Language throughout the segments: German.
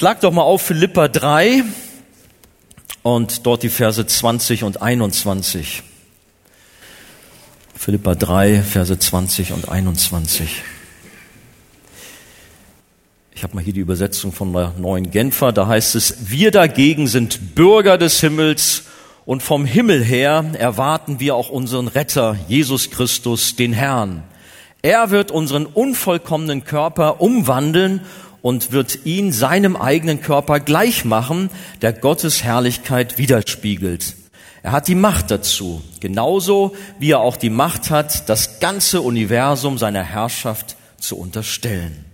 Schlag doch mal auf Philippa 3 und dort die Verse 20 und 21. Philippa 3, Verse 20 und 21. Ich habe mal hier die Übersetzung von der neuen Genfer. Da heißt es, wir dagegen sind Bürger des Himmels und vom Himmel her erwarten wir auch unseren Retter, Jesus Christus, den Herrn. Er wird unseren unvollkommenen Körper umwandeln und wird ihn seinem eigenen Körper gleich machen, der Gottes Herrlichkeit widerspiegelt. Er hat die Macht dazu, genauso wie er auch die Macht hat, das ganze Universum seiner Herrschaft zu unterstellen.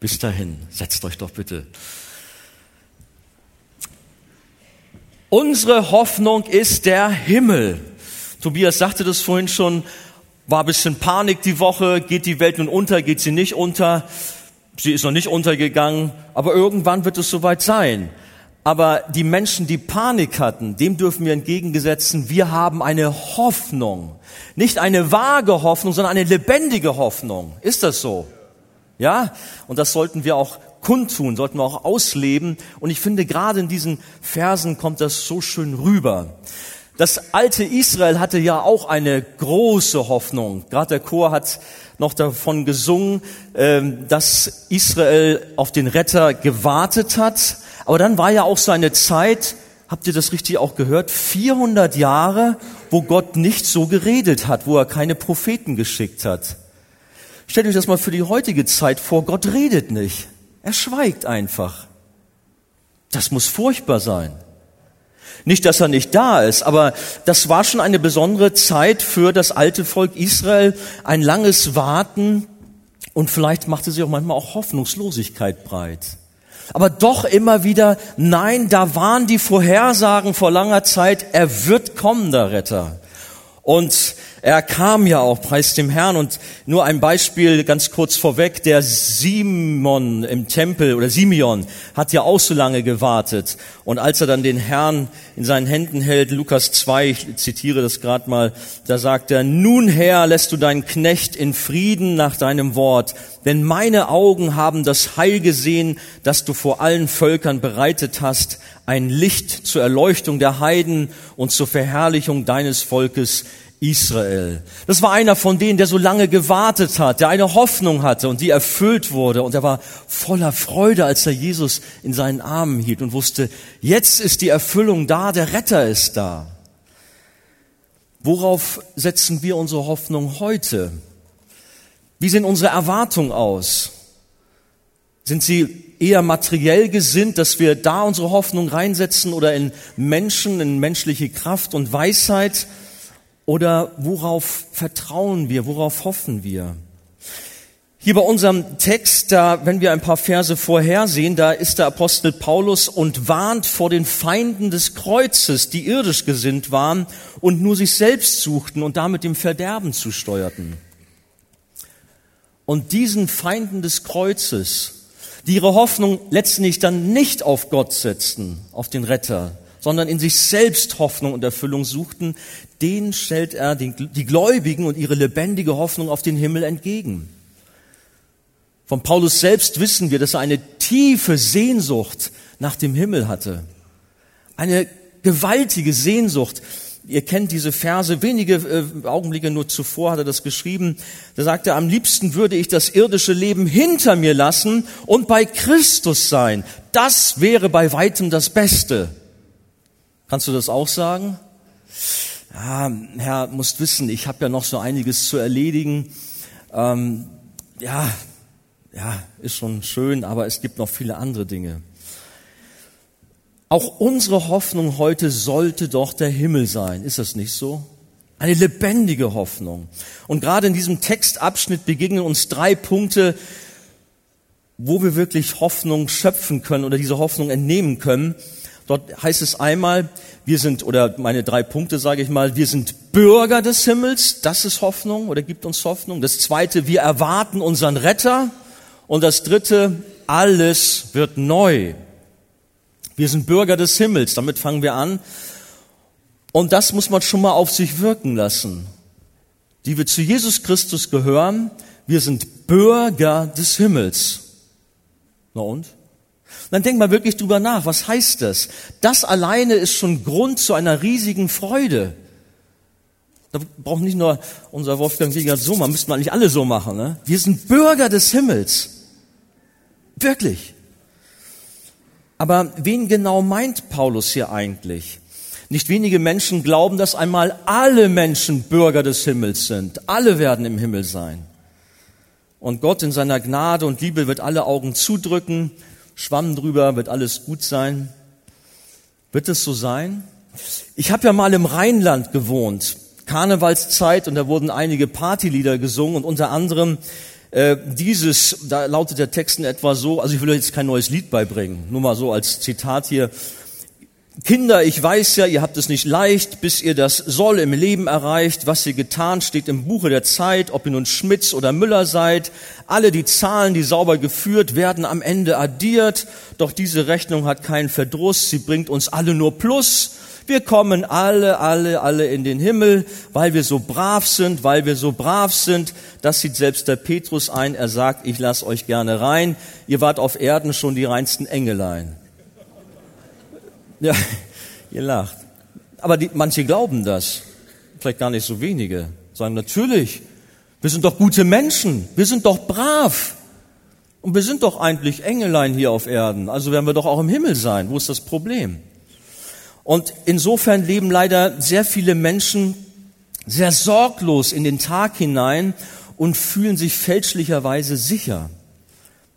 Bis dahin, setzt euch doch bitte. Unsere Hoffnung ist der Himmel. Tobias sagte das vorhin schon, war ein bisschen Panik die Woche, geht die Welt nun unter, geht sie nicht unter. Sie ist noch nicht untergegangen, aber irgendwann wird es soweit sein. Aber die Menschen, die Panik hatten, dem dürfen wir entgegengesetzen, wir haben eine Hoffnung. Nicht eine vage Hoffnung, sondern eine lebendige Hoffnung. Ist das so? Ja, und das sollten wir auch kundtun, sollten wir auch ausleben. Und ich finde, gerade in diesen Versen kommt das so schön rüber. Das alte Israel hatte ja auch eine große Hoffnung. Gerade der Chor hat noch davon gesungen, ähm, dass Israel auf den Retter gewartet hat. Aber dann war ja auch so eine Zeit, habt ihr das richtig auch gehört, 400 Jahre, wo Gott nicht so geredet hat, wo er keine Propheten geschickt hat. Stellt euch das mal für die heutige Zeit vor. Gott redet nicht. Er schweigt einfach. Das muss furchtbar sein. Nicht, dass er nicht da ist, aber das war schon eine besondere Zeit für das alte Volk Israel, ein langes Warten und vielleicht machte sie auch manchmal auch Hoffnungslosigkeit breit. Aber doch immer wieder, nein, da waren die Vorhersagen vor langer Zeit, er wird kommen, der Retter. Und er kam ja auch, preis dem Herrn. Und nur ein Beispiel ganz kurz vorweg. Der Simon im Tempel oder Simeon hat ja auch so lange gewartet. Und als er dann den Herrn in seinen Händen hält, Lukas 2, ich zitiere das gerade mal, da sagt er, nun Herr, lässt du deinen Knecht in Frieden nach deinem Wort. Denn meine Augen haben das Heil gesehen, das du vor allen Völkern bereitet hast, ein Licht zur Erleuchtung der Heiden und zur Verherrlichung deines Volkes Israel. Das war einer von denen, der so lange gewartet hat, der eine Hoffnung hatte und die erfüllt wurde. Und er war voller Freude, als er Jesus in seinen Armen hielt und wusste, jetzt ist die Erfüllung da, der Retter ist da. Worauf setzen wir unsere Hoffnung heute? Wie sehen unsere Erwartungen aus? Sind sie eher materiell gesinnt, dass wir da unsere Hoffnung reinsetzen oder in Menschen, in menschliche Kraft und Weisheit? Oder worauf vertrauen wir? Worauf hoffen wir? Hier bei unserem Text, da, wenn wir ein paar Verse vorhersehen, da ist der Apostel Paulus und warnt vor den Feinden des Kreuzes, die irdisch gesinnt waren und nur sich selbst suchten und damit dem Verderben zusteuerten. Und diesen Feinden des Kreuzes, die ihre Hoffnung letztendlich dann nicht auf Gott setzten, auf den Retter, sondern in sich selbst Hoffnung und Erfüllung suchten, denen stellt er die, Gläubigen und ihre lebendige Hoffnung auf den Himmel entgegen. Von Paulus selbst wissen wir, dass er eine tiefe Sehnsucht nach dem Himmel hatte. Eine gewaltige Sehnsucht. Ihr kennt diese Verse, wenige äh, Augenblicke nur zuvor hat er das geschrieben. Da sagt er, am liebsten würde ich das irdische Leben hinter mir lassen und bei Christus sein. Das wäre bei weitem das Beste. Kannst du das auch sagen? Ja, Herr, musst wissen, ich habe ja noch so einiges zu erledigen. Ähm, ja, ja, ist schon schön, aber es gibt noch viele andere Dinge. Auch unsere Hoffnung heute sollte doch der Himmel sein. Ist das nicht so? Eine lebendige Hoffnung. Und gerade in diesem Textabschnitt begegnen uns drei Punkte, wo wir wirklich Hoffnung schöpfen können oder diese Hoffnung entnehmen können. Dort heißt es einmal, wir sind, oder meine drei Punkte sage ich mal, wir sind Bürger des Himmels, das ist Hoffnung oder gibt uns Hoffnung. Das zweite, wir erwarten unseren Retter. Und das dritte, alles wird neu. Wir sind Bürger des Himmels, damit fangen wir an. Und das muss man schon mal auf sich wirken lassen. Die wir zu Jesus Christus gehören, wir sind Bürger des Himmels. Na und? Dann denk mal wirklich drüber nach, was heißt das? Das alleine ist schon Grund zu einer riesigen Freude. Da braucht nicht nur unser Wolfgang Wiegert so, man müssten eigentlich alle so machen. Ne? Wir sind Bürger des Himmels. Wirklich. Aber wen genau meint Paulus hier eigentlich? Nicht wenige Menschen glauben, dass einmal alle Menschen Bürger des Himmels sind. Alle werden im Himmel sein. Und Gott in seiner Gnade und Liebe wird alle Augen zudrücken, Schwamm drüber, wird alles gut sein. Wird es so sein? Ich habe ja mal im Rheinland gewohnt, Karnevalszeit, und da wurden einige Partylieder gesungen und unter anderem äh, dieses, da lautet der Text in etwa so, also ich will euch jetzt kein neues Lied beibringen, nur mal so als Zitat hier. Kinder, ich weiß ja, ihr habt es nicht leicht, bis ihr das Soll im Leben erreicht. Was ihr getan, steht im Buche der Zeit, ob ihr nun Schmitz oder Müller seid. Alle die Zahlen, die sauber geführt, werden am Ende addiert. Doch diese Rechnung hat keinen Verdruss, sie bringt uns alle nur Plus. Wir kommen alle, alle, alle in den Himmel, weil wir so brav sind, weil wir so brav sind. Das sieht selbst der Petrus ein. Er sagt, ich lasse euch gerne rein. Ihr wart auf Erden schon die reinsten Engelein. Ja, ihr lacht. Aber die, manche glauben das. Vielleicht gar nicht so wenige. Sagen natürlich, wir sind doch gute Menschen. Wir sind doch brav. Und wir sind doch eigentlich Engelein hier auf Erden. Also werden wir doch auch im Himmel sein. Wo ist das Problem? Und insofern leben leider sehr viele Menschen sehr sorglos in den Tag hinein und fühlen sich fälschlicherweise sicher.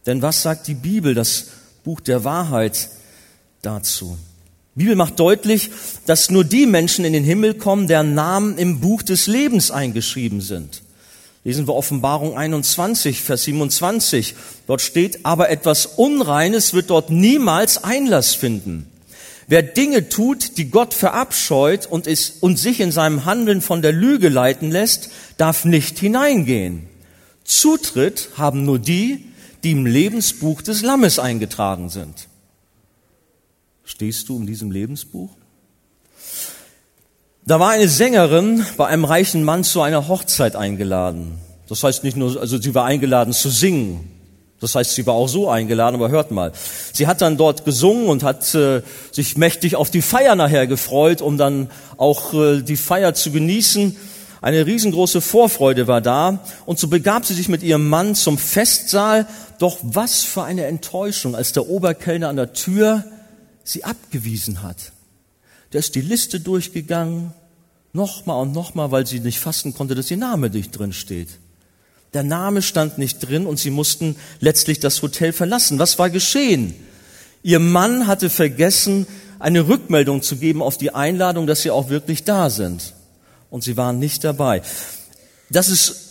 Denn was sagt die Bibel, das Buch der Wahrheit dazu? Die Bibel macht deutlich, dass nur die Menschen in den Himmel kommen, deren Namen im Buch des Lebens eingeschrieben sind. Lesen wir Offenbarung 21, Vers 27. Dort steht, aber etwas Unreines wird dort niemals Einlass finden. Wer Dinge tut, die Gott verabscheut und, ist, und sich in seinem Handeln von der Lüge leiten lässt, darf nicht hineingehen. Zutritt haben nur die, die im Lebensbuch des Lammes eingetragen sind. Stehst du in diesem Lebensbuch? Da war eine Sängerin bei einem reichen Mann zu einer Hochzeit eingeladen. Das heißt nicht nur, also sie war eingeladen zu singen. Das heißt, sie war auch so eingeladen, aber hört mal. Sie hat dann dort gesungen und hat äh, sich mächtig auf die Feier nachher gefreut, um dann auch äh, die Feier zu genießen. Eine riesengroße Vorfreude war da und so begab sie sich mit ihrem Mann zum Festsaal. Doch was für eine Enttäuschung, als der Oberkellner an der Tür sie abgewiesen hat. Der ist die Liste durchgegangen, nochmal und nochmal, weil sie nicht fassen konnte, dass ihr Name nicht drin steht. Der Name stand nicht drin und sie mussten letztlich das Hotel verlassen. Was war geschehen? Ihr Mann hatte vergessen, eine Rückmeldung zu geben auf die Einladung, dass sie auch wirklich da sind. Und sie waren nicht dabei. Das ist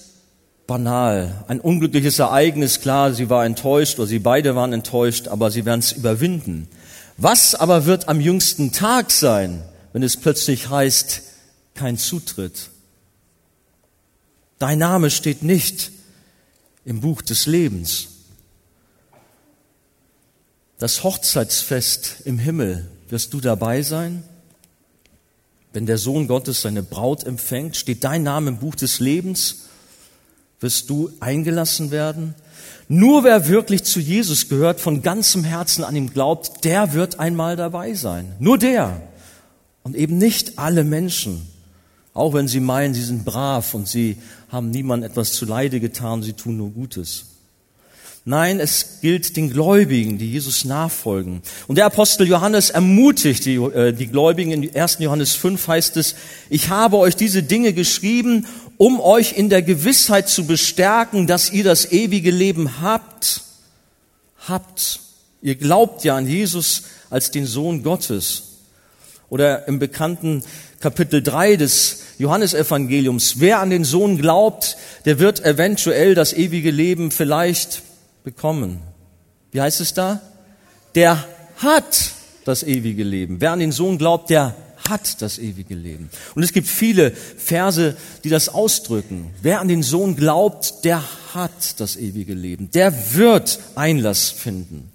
banal, ein unglückliches Ereignis. Klar, sie war enttäuscht oder sie beide waren enttäuscht, aber sie werden es überwinden. Was aber wird am jüngsten Tag sein, wenn es plötzlich heißt, kein Zutritt? Dein Name steht nicht im Buch des Lebens. Das Hochzeitsfest im Himmel, wirst du dabei sein? Wenn der Sohn Gottes seine Braut empfängt, steht dein Name im Buch des Lebens? Wirst du eingelassen werden? Nur wer wirklich zu Jesus gehört, von ganzem Herzen an ihm glaubt, der wird einmal dabei sein. Nur der. Und eben nicht alle Menschen. Auch wenn sie meinen, sie sind brav und sie haben niemandem etwas zu Leide getan, sie tun nur Gutes. Nein, es gilt den Gläubigen, die Jesus nachfolgen. Und der Apostel Johannes ermutigt die, äh, die Gläubigen. In 1. Johannes 5 heißt es, ich habe euch diese Dinge geschrieben, um euch in der Gewissheit zu bestärken, dass ihr das ewige Leben habt. Habt. Ihr glaubt ja an Jesus als den Sohn Gottes. Oder im bekannten Kapitel 3 des Johannesevangeliums. Wer an den Sohn glaubt, der wird eventuell das ewige Leben vielleicht bekommen. Wie heißt es da? Der hat das ewige Leben. Wer an den Sohn glaubt, der hat das ewige Leben. Und es gibt viele Verse, die das ausdrücken. Wer an den Sohn glaubt, der hat das ewige Leben. Der wird Einlass finden.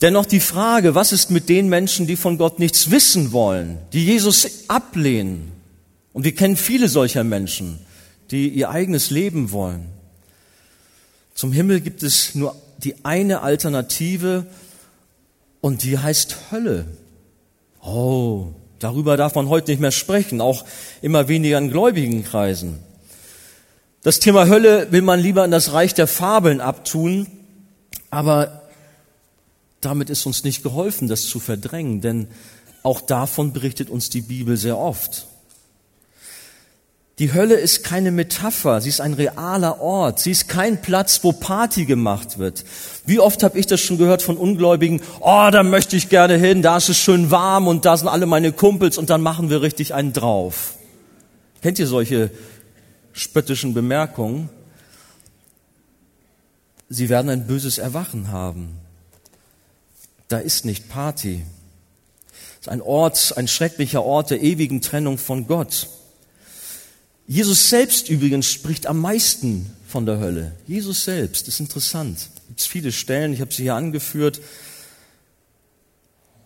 Dennoch die Frage, was ist mit den Menschen, die von Gott nichts wissen wollen, die Jesus ablehnen? Und wir kennen viele solcher Menschen, die ihr eigenes Leben wollen. Zum Himmel gibt es nur die eine Alternative Und die heißt Hölle. Oh, darüber darf man heute nicht mehr sprechen, auch immer weniger in gläubigen Kreisen. Das Thema Hölle will man lieber in das Reich der Fabeln abtun, aber damit ist uns nicht geholfen, das zu verdrängen, denn auch davon berichtet uns die Bibel sehr oft. Die Hölle ist keine Metapher, sie ist ein realer Ort, sie ist kein Platz, wo Party gemacht wird. Wie oft habe ich das schon gehört von Ungläubigen, oh, da möchte ich gerne hin, da ist es schön warm und da sind alle meine Kumpels und dann machen wir richtig einen drauf. Kennt ihr solche spöttischen Bemerkungen? Sie werden ein böses Erwachen haben. Da ist nicht Party. Es ist ein Ort, ein schrecklicher Ort der ewigen Trennung von Gott. Jesus selbst übrigens spricht am meisten von der Hölle. Jesus selbst, das ist interessant. Es gibt viele Stellen, ich habe sie hier angeführt.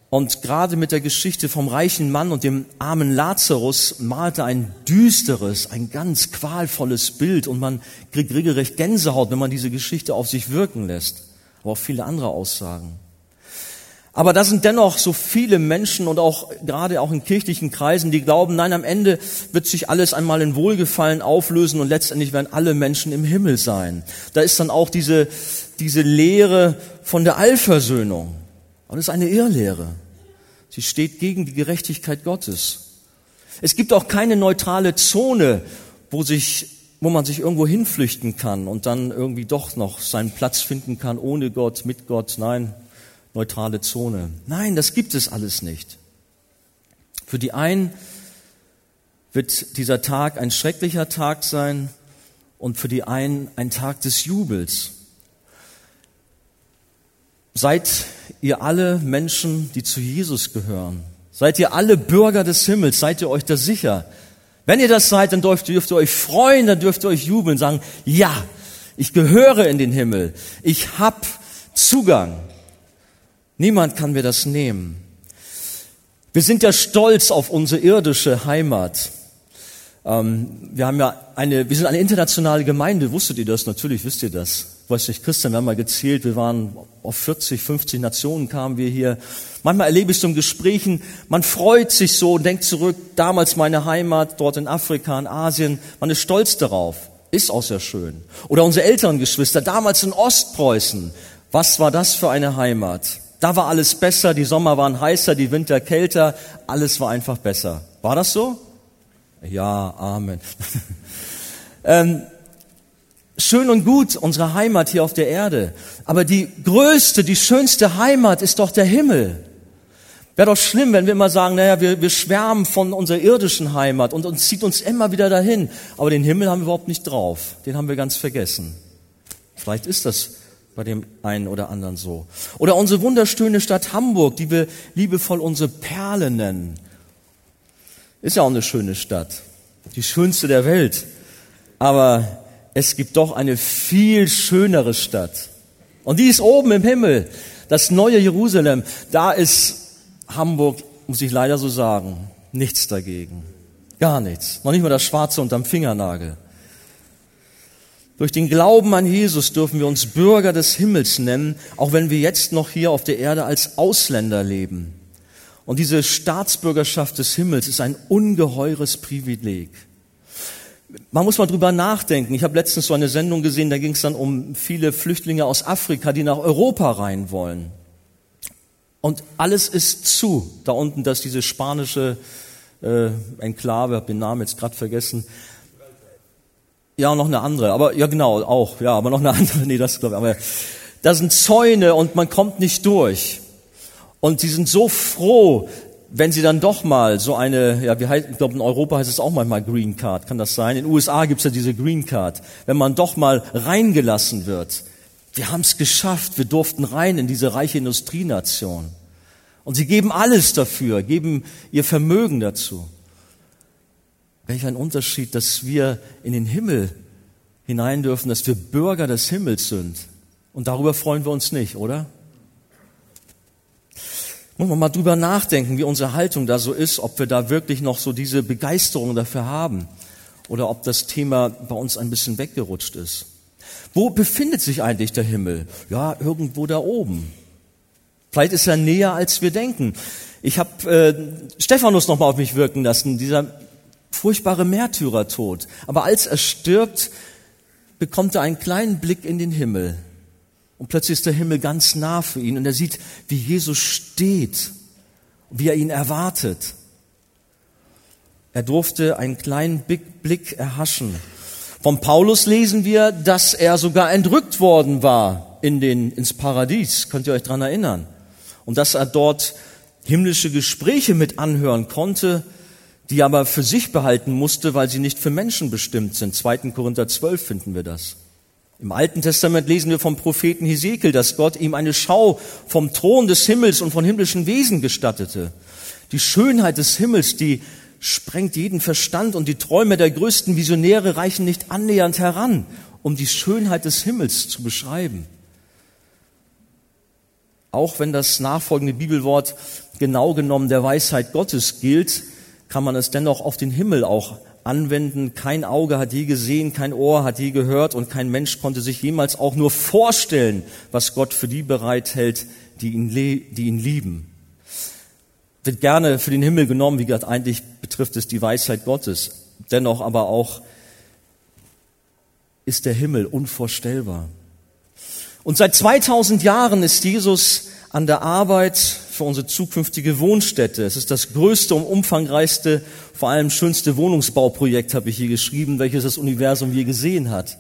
Und gerade mit der Geschichte vom reichen Mann und dem armen Lazarus malte ein düsteres, ein ganz qualvolles Bild und man kriegt regelrecht Gänsehaut, wenn man diese Geschichte auf sich wirken lässt. Aber auch viele andere Aussagen. Aber da sind dennoch so viele Menschen und auch gerade auch in kirchlichen Kreisen, die glauben, nein, am Ende wird sich alles einmal in Wohlgefallen auflösen und letztendlich werden alle Menschen im Himmel sein. Da ist dann auch diese, diese Lehre von der Allversöhnung. Und das ist eine Irrlehre. Sie steht gegen die Gerechtigkeit Gottes. Es gibt auch keine neutrale Zone, wo sich wo man sich irgendwo hinflüchten kann und dann irgendwie doch noch seinen Platz finden kann, ohne Gott, mit Gott. Nein, neutrale Zone. Nein, das gibt es alles nicht. Für die einen wird dieser Tag ein schrecklicher Tag sein und für die einen ein Tag des Jubels. Seid ihr alle Menschen, die zu Jesus gehören? Seid ihr alle Bürger des Himmels? Seid ihr euch da sicher? Wenn ihr das seid, dann dürft, dürft ihr euch freuen, dann dürft ihr euch jubeln, sagen, ja, ich gehöre in den Himmel. Ich hab Zugang. Niemand kann mir das nehmen. Wir sind ja stolz auf unsere irdische Heimat. Ähm, wir haben ja eine, wir sind eine internationale Gemeinde. Wusstet ihr das? Natürlich wisst ihr das. Weiß nicht, Christian, wir haben mal gezählt. Wir waren auf 40, 50 Nationen kamen wir hier. Manchmal erlebe ich so in Gesprächen, man freut sich so und denkt zurück, damals meine Heimat, dort in Afrika, in Asien. Man ist stolz darauf. Ist auch sehr schön. Oder unsere älteren Geschwister, damals in Ostpreußen. Was war das für eine Heimat? Da war alles besser, die Sommer waren heißer, die Winter kälter, alles war einfach besser. War das so? Ja, Amen. ähm, schön und gut, unsere Heimat hier auf der Erde. Aber die größte, die schönste Heimat ist doch der Himmel. Wäre doch schlimm, wenn wir immer sagen, naja, wir, wir schwärmen von unserer irdischen Heimat und uns zieht uns immer wieder dahin. Aber den Himmel haben wir überhaupt nicht drauf. Den haben wir ganz vergessen. Vielleicht ist das bei dem einen oder anderen so. Oder unsere wunderschöne Stadt Hamburg, die wir liebevoll unsere Perle nennen. Ist ja auch eine schöne Stadt. Die schönste der Welt. Aber es gibt doch eine viel schönere Stadt. Und die ist oben im Himmel. Das neue Jerusalem. Da ist Hamburg, muss ich leider so sagen, nichts dagegen. Gar nichts. Noch nicht mal das Schwarze unterm Fingernagel. Durch den Glauben an Jesus dürfen wir uns Bürger des Himmels nennen, auch wenn wir jetzt noch hier auf der Erde als Ausländer leben. Und diese Staatsbürgerschaft des Himmels ist ein ungeheures Privileg. Man muss mal drüber nachdenken. Ich habe letztens so eine Sendung gesehen, da ging es dann um viele Flüchtlinge aus Afrika, die nach Europa rein wollen. Und alles ist zu. Da unten, das diese spanische äh, Enklave, habe den Namen jetzt gerade vergessen, ja, noch eine andere, aber ja genau, auch, ja, aber noch eine andere, nee, das glaube ich, aber da sind Zäune und man kommt nicht durch. Und sie sind so froh, wenn sie dann doch mal so eine, ja, wie heißt, ich glaube in Europa heißt es auch manchmal Green Card, kann das sein? In den USA gibt's ja diese Green Card. Wenn man doch mal reingelassen wird. Wir haben es geschafft, wir durften rein in diese reiche Industrienation. Und sie geben alles dafür, geben ihr Vermögen dazu. Welch ein Unterschied, dass wir in den Himmel hinein dürfen, dass wir Bürger des Himmels sind. Und darüber freuen wir uns nicht, oder? Muss man mal drüber nachdenken, wie unsere Haltung da so ist, ob wir da wirklich noch so diese Begeisterung dafür haben oder ob das Thema bei uns ein bisschen weggerutscht ist. Wo befindet sich eigentlich der Himmel? Ja, irgendwo da oben. Vielleicht ist er näher, als wir denken. Ich habe äh, Stephanus noch mal auf mich wirken lassen, dieser furchtbare Märtyrertod. Aber als er stirbt, bekommt er einen kleinen Blick in den Himmel. Und plötzlich ist der Himmel ganz nah für ihn und er sieht, wie Jesus steht, wie er ihn erwartet. Er durfte einen kleinen Blick erhaschen. Von Paulus lesen wir, dass er sogar entrückt worden war in den, ins Paradies. Könnt ihr euch dran erinnern? Und dass er dort himmlische Gespräche mit anhören konnte, die aber für sich behalten musste, weil sie nicht für Menschen bestimmt sind. 2. Korinther 12 finden wir das. Im Alten Testament lesen wir vom Propheten Hesekiel, dass Gott ihm eine Schau vom Thron des Himmels und von himmlischen Wesen gestattete. Die Schönheit des Himmels, die sprengt jeden Verstand und die Träume der größten Visionäre reichen nicht annähernd heran, um die Schönheit des Himmels zu beschreiben. Auch wenn das nachfolgende Bibelwort genau genommen der Weisheit Gottes gilt, kann man es dennoch auf den Himmel auch anwenden. Kein Auge hat je gesehen, kein Ohr hat je gehört und kein Mensch konnte sich jemals auch nur vorstellen, was Gott für die bereithält, die ihn, die ihn lieben. Wird gerne für den Himmel genommen, wie gesagt, eigentlich betrifft es die Weisheit Gottes. Dennoch aber auch ist der Himmel unvorstellbar. Und seit 2000 Jahren ist Jesus an der Arbeit für unsere zukünftige Wohnstätte. Es ist das größte und umfangreichste, vor allem schönste Wohnungsbauprojekt, habe ich hier geschrieben, welches das Universum je gesehen hat.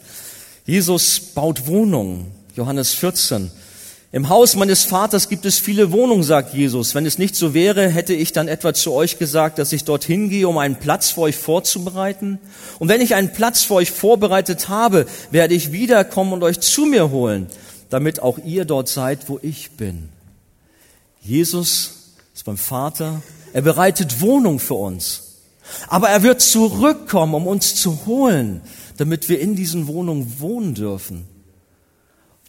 Jesus baut Wohnungen. Johannes 14. Im Haus meines Vaters gibt es viele Wohnungen, sagt Jesus. Wenn es nicht so wäre, hätte ich dann etwa zu euch gesagt, dass ich dorthin gehe, um einen Platz für euch vorzubereiten. Und wenn ich einen Platz für euch vorbereitet habe, werde ich wiederkommen und euch zu mir holen, damit auch ihr dort seid, wo ich bin. Jesus ist beim Vater. Er bereitet Wohnung für uns. Aber er wird zurückkommen, um uns zu holen, damit wir in diesen Wohnungen wohnen dürfen.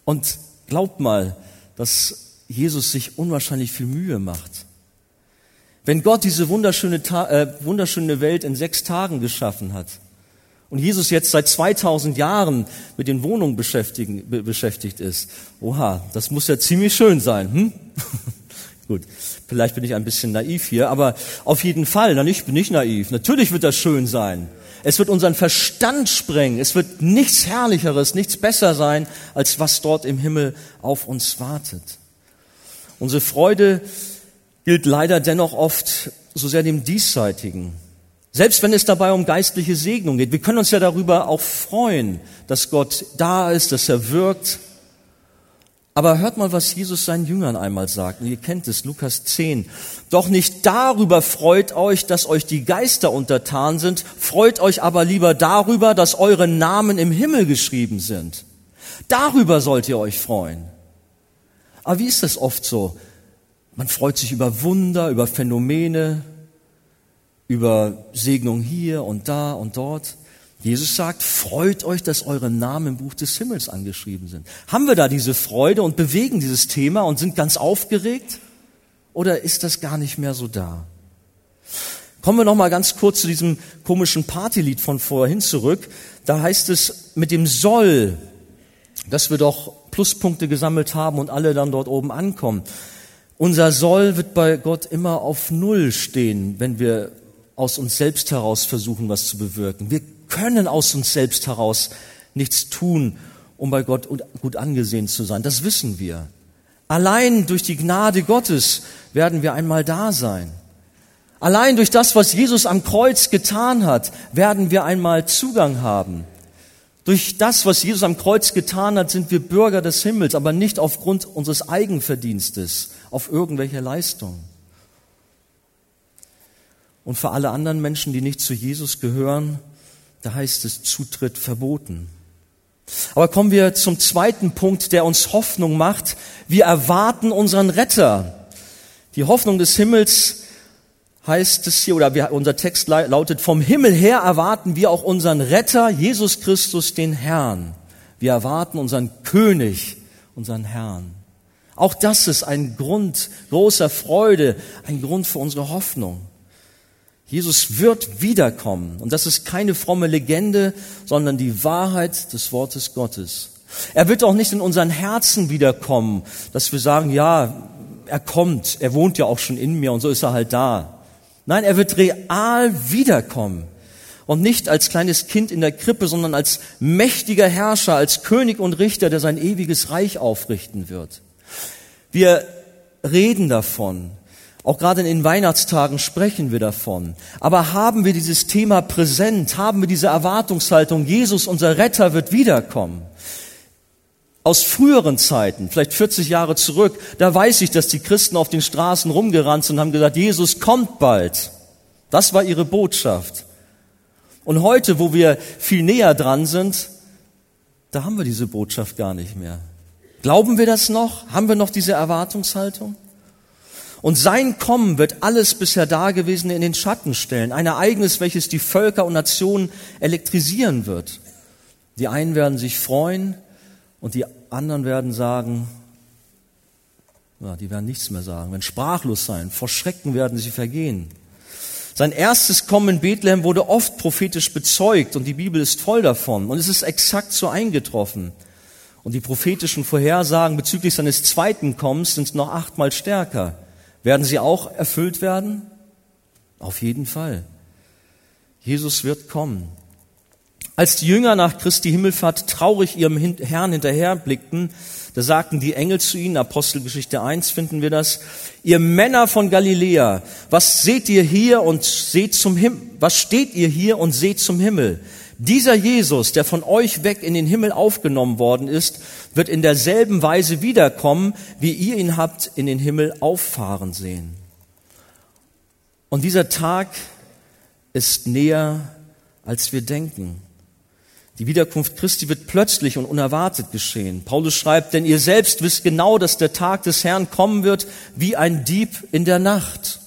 Und glaubt mal, dass Jesus sich unwahrscheinlich viel Mühe macht. Wenn Gott diese wunderschöne, äh, wunderschöne Welt in sechs Tagen geschaffen hat und Jesus jetzt seit 2000 Jahren mit den Wohnungen beschäftigt ist, oha, das muss ja ziemlich schön sein. Hm? Gut, vielleicht bin ich ein bisschen naiv hier, aber auf jeden Fall, na, ich bin nicht naiv. Natürlich wird das schön sein. Es wird unseren Verstand sprengen. Es wird nichts Herrlicheres, nichts besser sein, als was dort im Himmel auf uns wartet. Unsere Freude gilt leider dennoch oft so sehr dem Diesseitigen. Selbst wenn es dabei um geistliche Segnung geht. Wir können uns ja darüber auch freuen, dass Gott da ist, dass er wirkt, aber hört mal, was Jesus seinen Jüngern einmal sagt. Und ihr kennt es, Lukas 10. Doch nicht darüber freut euch, dass euch die Geister untertan sind, freut euch aber lieber darüber, dass eure Namen im Himmel geschrieben sind. Darüber sollt ihr euch freuen. Aber wie ist das oft so? Man freut sich über Wunder, über Phänomene, über Segnung hier und da und dort. Jesus sagt, freut euch, dass eure Namen im Buch des Himmels angeschrieben sind. Haben wir da diese Freude und bewegen dieses Thema und sind ganz aufgeregt? Oder ist das gar nicht mehr so da? Kommen wir noch mal ganz kurz zu diesem komischen Partylied von vorhin zurück. Da heißt es mit dem Soll, dass wir doch Pluspunkte gesammelt haben und alle dann dort oben ankommen. Unser Soll wird bei Gott immer auf Null stehen, wenn wir aus uns selbst heraus versuchen, was zu bewirken. Wir können aus uns selbst heraus nichts tun, um bei Gott gut angesehen zu sein. Das wissen wir. Allein durch die Gnade Gottes werden wir einmal da sein. Allein durch das, was Jesus am Kreuz getan hat, werden wir einmal Zugang haben. Durch das, was Jesus am Kreuz getan hat, sind wir Bürger des Himmels, aber nicht aufgrund unseres Eigenverdienstes, auf irgendwelche Leistung. Und für alle anderen Menschen, die nicht zu Jesus gehören, da heißt es Zutritt verboten. Aber kommen wir zum zweiten Punkt, der uns Hoffnung macht. Wir erwarten unseren Retter. Die Hoffnung des Himmels heißt es hier, oder wir, unser Text lautet, vom Himmel her erwarten wir auch unseren Retter, Jesus Christus, den Herrn. Wir erwarten unseren König, unseren Herrn. Auch das ist ein Grund großer Freude, ein Grund für unsere Hoffnung. Jesus wird wiederkommen. Und das ist keine fromme Legende, sondern die Wahrheit des Wortes Gottes. Er wird auch nicht in unseren Herzen wiederkommen, dass wir sagen, ja, er kommt, er wohnt ja auch schon in mir und so ist er halt da. Nein, er wird real wiederkommen. Und nicht als kleines Kind in der Krippe, sondern als mächtiger Herrscher, als König und Richter, der sein ewiges Reich aufrichten wird. Wir reden davon. Auch gerade in den Weihnachtstagen sprechen wir davon. Aber haben wir dieses Thema präsent? Haben wir diese Erwartungshaltung, Jesus, unser Retter, wird wiederkommen? Aus früheren Zeiten, vielleicht 40 Jahre zurück, da weiß ich, dass die Christen auf den Straßen rumgerannt sind und haben gesagt, Jesus kommt bald. Das war ihre Botschaft. Und heute, wo wir viel näher dran sind, da haben wir diese Botschaft gar nicht mehr. Glauben wir das noch? Haben wir noch diese Erwartungshaltung? Und sein Kommen wird alles bisher Dagewesene in den Schatten stellen. Ein Ereignis, welches die Völker und Nationen elektrisieren wird. Die einen werden sich freuen und die anderen werden sagen, ja, die werden nichts mehr sagen, werden sprachlos sein, vor Schrecken werden sie vergehen. Sein erstes Kommen in Bethlehem wurde oft prophetisch bezeugt und die Bibel ist voll davon und es ist exakt so eingetroffen. Und die prophetischen Vorhersagen bezüglich seines zweiten Kommens sind noch achtmal stärker. Werden sie auch erfüllt werden? Auf jeden Fall. Jesus wird kommen. Als die Jünger nach Christi Himmelfahrt traurig ihrem Herrn hinterherblickten, da sagten die Engel zu ihnen, Apostelgeschichte 1 finden wir das, ihr Männer von Galiläa, was seht ihr hier und seht zum Himmel, was steht ihr hier und seht zum Himmel? Dieser Jesus, der von euch weg in den Himmel aufgenommen worden ist, wird in derselben Weise wiederkommen, wie ihr ihn habt in den Himmel auffahren sehen. Und dieser Tag ist näher, als wir denken. Die Wiederkunft Christi wird plötzlich und unerwartet geschehen. Paulus schreibt, denn ihr selbst wisst genau, dass der Tag des Herrn kommen wird wie ein Dieb in der Nacht.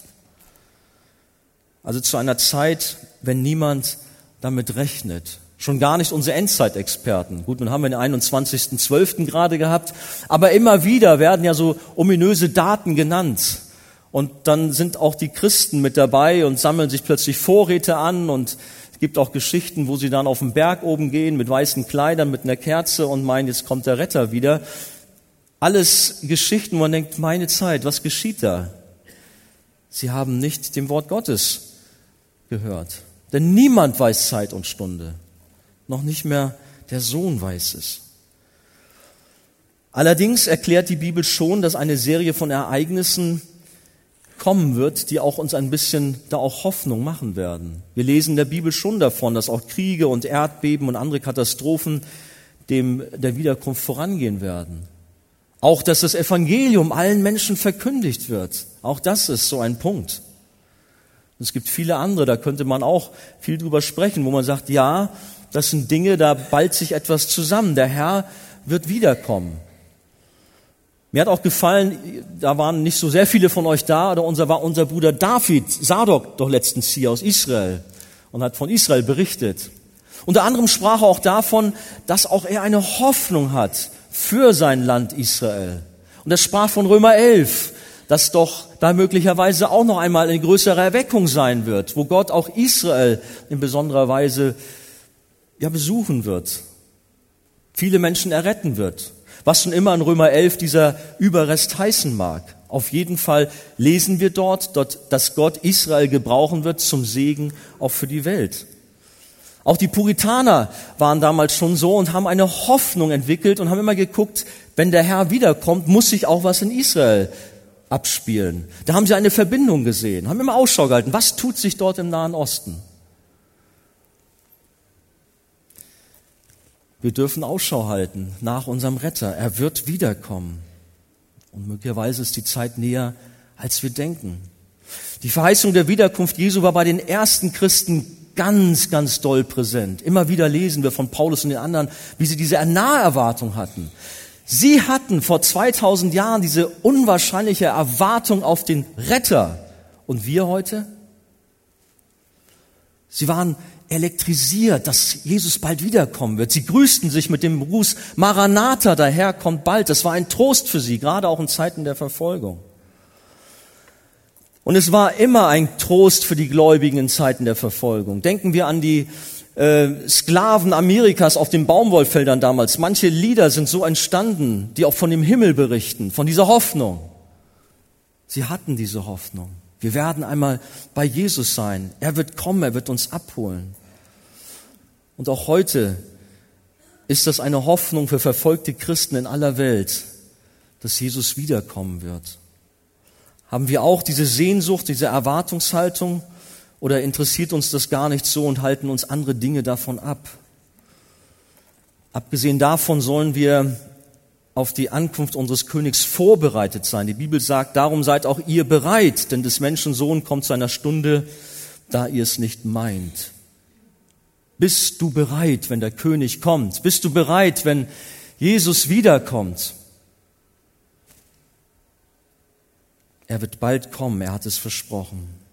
Also zu einer Zeit, wenn niemand damit rechnet. Schon gar nicht unsere Endzeitexperten. Gut, nun haben wir den 21.12. gerade gehabt, aber immer wieder werden ja so ominöse Daten genannt. Und dann sind auch die Christen mit dabei und sammeln sich plötzlich Vorräte an und es gibt auch Geschichten, wo sie dann auf den Berg oben gehen mit weißen Kleidern, mit einer Kerze und meinen, jetzt kommt der Retter wieder. Alles Geschichten, wo man denkt, meine Zeit, was geschieht da? Sie haben nicht dem Wort Gottes gehört. Denn niemand weiß Zeit und Stunde. Noch nicht mehr der Sohn weiß es. Allerdings erklärt die Bibel schon, dass eine Serie von Ereignissen kommen wird, die auch uns ein bisschen da auch Hoffnung machen werden. Wir lesen in der Bibel schon davon, dass auch Kriege und Erdbeben und andere Katastrophen dem der Wiederkunft vorangehen werden. Auch, dass das Evangelium allen Menschen verkündigt wird. Auch das ist so ein Punkt. Es gibt viele andere, da könnte man auch viel drüber sprechen, wo man sagt, ja, das sind Dinge, da ballt sich etwas zusammen. Der Herr wird wiederkommen. Mir hat auch gefallen, da waren nicht so sehr viele von euch da, oder unser war unser Bruder David, Sadok, doch letztens hier aus Israel und hat von Israel berichtet. Unter anderem sprach er auch davon, dass auch er eine Hoffnung hat für sein Land Israel. Und er sprach von Römer 11, dass doch da möglicherweise auch noch einmal eine größere Erweckung sein wird, wo Gott auch Israel in besonderer Weise ja besuchen wird, viele Menschen erretten wird. Was schon immer in Römer 11 dieser Überrest heißen mag. Auf jeden Fall lesen wir dort, dort, dass Gott Israel gebrauchen wird zum Segen auch für die Welt. Auch die Puritaner waren damals schon so und haben eine Hoffnung entwickelt und haben immer geguckt, wenn der Herr wiederkommt, muss sich auch was in Israel abspielen. Da haben sie eine Verbindung gesehen, haben immer Ausschau gehalten. Was tut sich dort im Nahen Osten? Wir dürfen Ausschau halten nach unserem Retter. Er wird wiederkommen. Und möglicherweise ist die Zeit näher, als wir denken. Die Verheißung der Wiederkunft Jesu war bei den ersten Christen ganz, ganz doll präsent. Immer wieder lesen wir von Paulus und den anderen, wie sie diese Naherwartung hatten. Sie hatten vor 2000 Jahren diese unwahrscheinliche Erwartung auf den Retter. Und wir heute? Sie waren elektrisiert, dass Jesus bald wiederkommen wird. Sie grüßten sich mit dem Gruß Maranatha, daher kommt bald. Das war ein Trost für sie, gerade auch in Zeiten der Verfolgung. Und es war immer ein Trost für die Gläubigen in Zeiten der Verfolgung. Denken wir an die äh, Sklaven Amerikas auf den Baumwollfeldern damals. Manche Lieder sind so entstanden, die auch von dem Himmel berichten, von dieser Hoffnung. Sie hatten diese Hoffnung. Wir werden einmal bei Jesus sein. Er wird kommen, er wird uns abholen. Und auch heute ist das eine Hoffnung für verfolgte Christen in aller Welt, dass Jesus wiederkommen wird. Haben wir auch diese Sehnsucht, diese Erwartungshaltung oder interessiert uns das gar nicht so und halten uns andere Dinge davon ab? Abgesehen davon sollen wir auf die Ankunft unseres Königs vorbereitet sein. Die Bibel sagt, darum seid auch ihr bereit, denn des Menschen Sohn kommt zu einer Stunde, da ihr es nicht meint. Bist du bereit, wenn der König kommt? Bist du bereit, wenn Jesus wiederkommt? Er wird bald kommen, er hat es versprochen.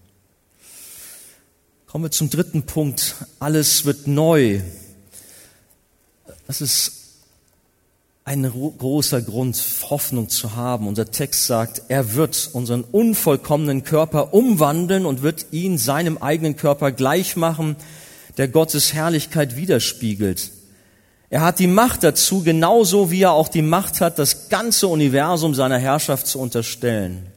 Kommen wir zum dritten Punkt. Alles wird neu. Das ist ein großer Grund, Hoffnung zu haben. Unser Text sagt, er wird unseren unvollkommenen Körper umwandeln und wird ihn seinem eigenen Körper gleich machen, der Gottes Herrlichkeit widerspiegelt. Er hat die Macht dazu, genauso wie er auch die Macht hat, das ganze Universum seiner Herrschaft zu unterstellen.